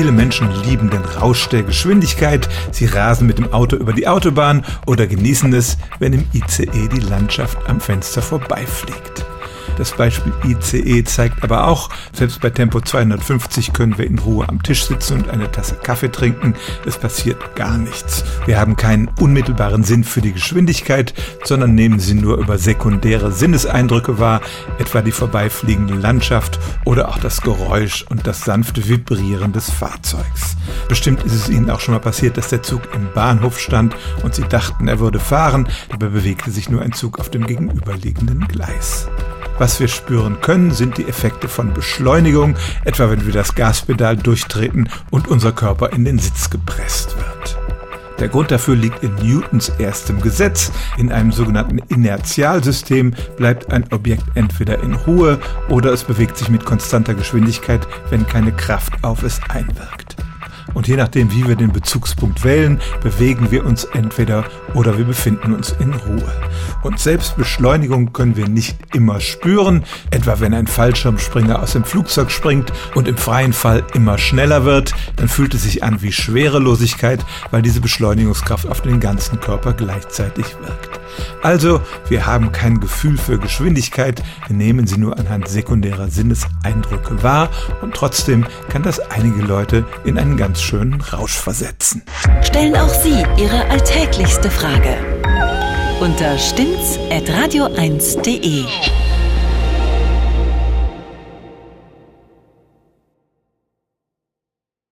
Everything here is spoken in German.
Viele Menschen lieben den Rausch der Geschwindigkeit. Sie rasen mit dem Auto über die Autobahn oder genießen es, wenn im ICE die Landschaft am Fenster vorbeifliegt. Das Beispiel ICE zeigt aber auch, selbst bei Tempo 250 können wir in Ruhe am Tisch sitzen und eine Tasse Kaffee trinken. Es passiert gar nichts. Wir haben keinen unmittelbaren Sinn für die Geschwindigkeit, sondern nehmen sie nur über sekundäre Sinneseindrücke wahr, etwa die vorbeifliegende Landschaft oder auch das Geräusch und das sanfte Vibrieren des Fahrzeugs. Bestimmt ist es Ihnen auch schon mal passiert, dass der Zug im Bahnhof stand und Sie dachten, er würde fahren, dabei bewegte sich nur ein Zug auf dem gegenüberliegenden Gleis. Was wir spüren können, sind die Effekte von Beschleunigung, etwa wenn wir das Gaspedal durchtreten und unser Körper in den Sitz gepresst wird. Der Grund dafür liegt in Newtons erstem Gesetz. In einem sogenannten Inertialsystem bleibt ein Objekt entweder in Ruhe oder es bewegt sich mit konstanter Geschwindigkeit, wenn keine Kraft auf es einwirkt. Und je nachdem, wie wir den Bezugspunkt wählen, bewegen wir uns entweder oder wir befinden uns in Ruhe. Und Selbstbeschleunigung können wir nicht immer spüren, etwa wenn ein Fallschirmspringer aus dem Flugzeug springt und im freien Fall immer schneller wird, dann fühlt es sich an wie Schwerelosigkeit, weil diese Beschleunigungskraft auf den ganzen Körper gleichzeitig wirkt. Also, wir haben kein Gefühl für Geschwindigkeit, wir nehmen sie nur anhand sekundärer Sinneseindrücke wahr und trotzdem kann das einige Leute in einen ganz schönen Rausch versetzen. Stellen auch Sie Ihre alltäglichste Frage unter stimmtz.radio1.de.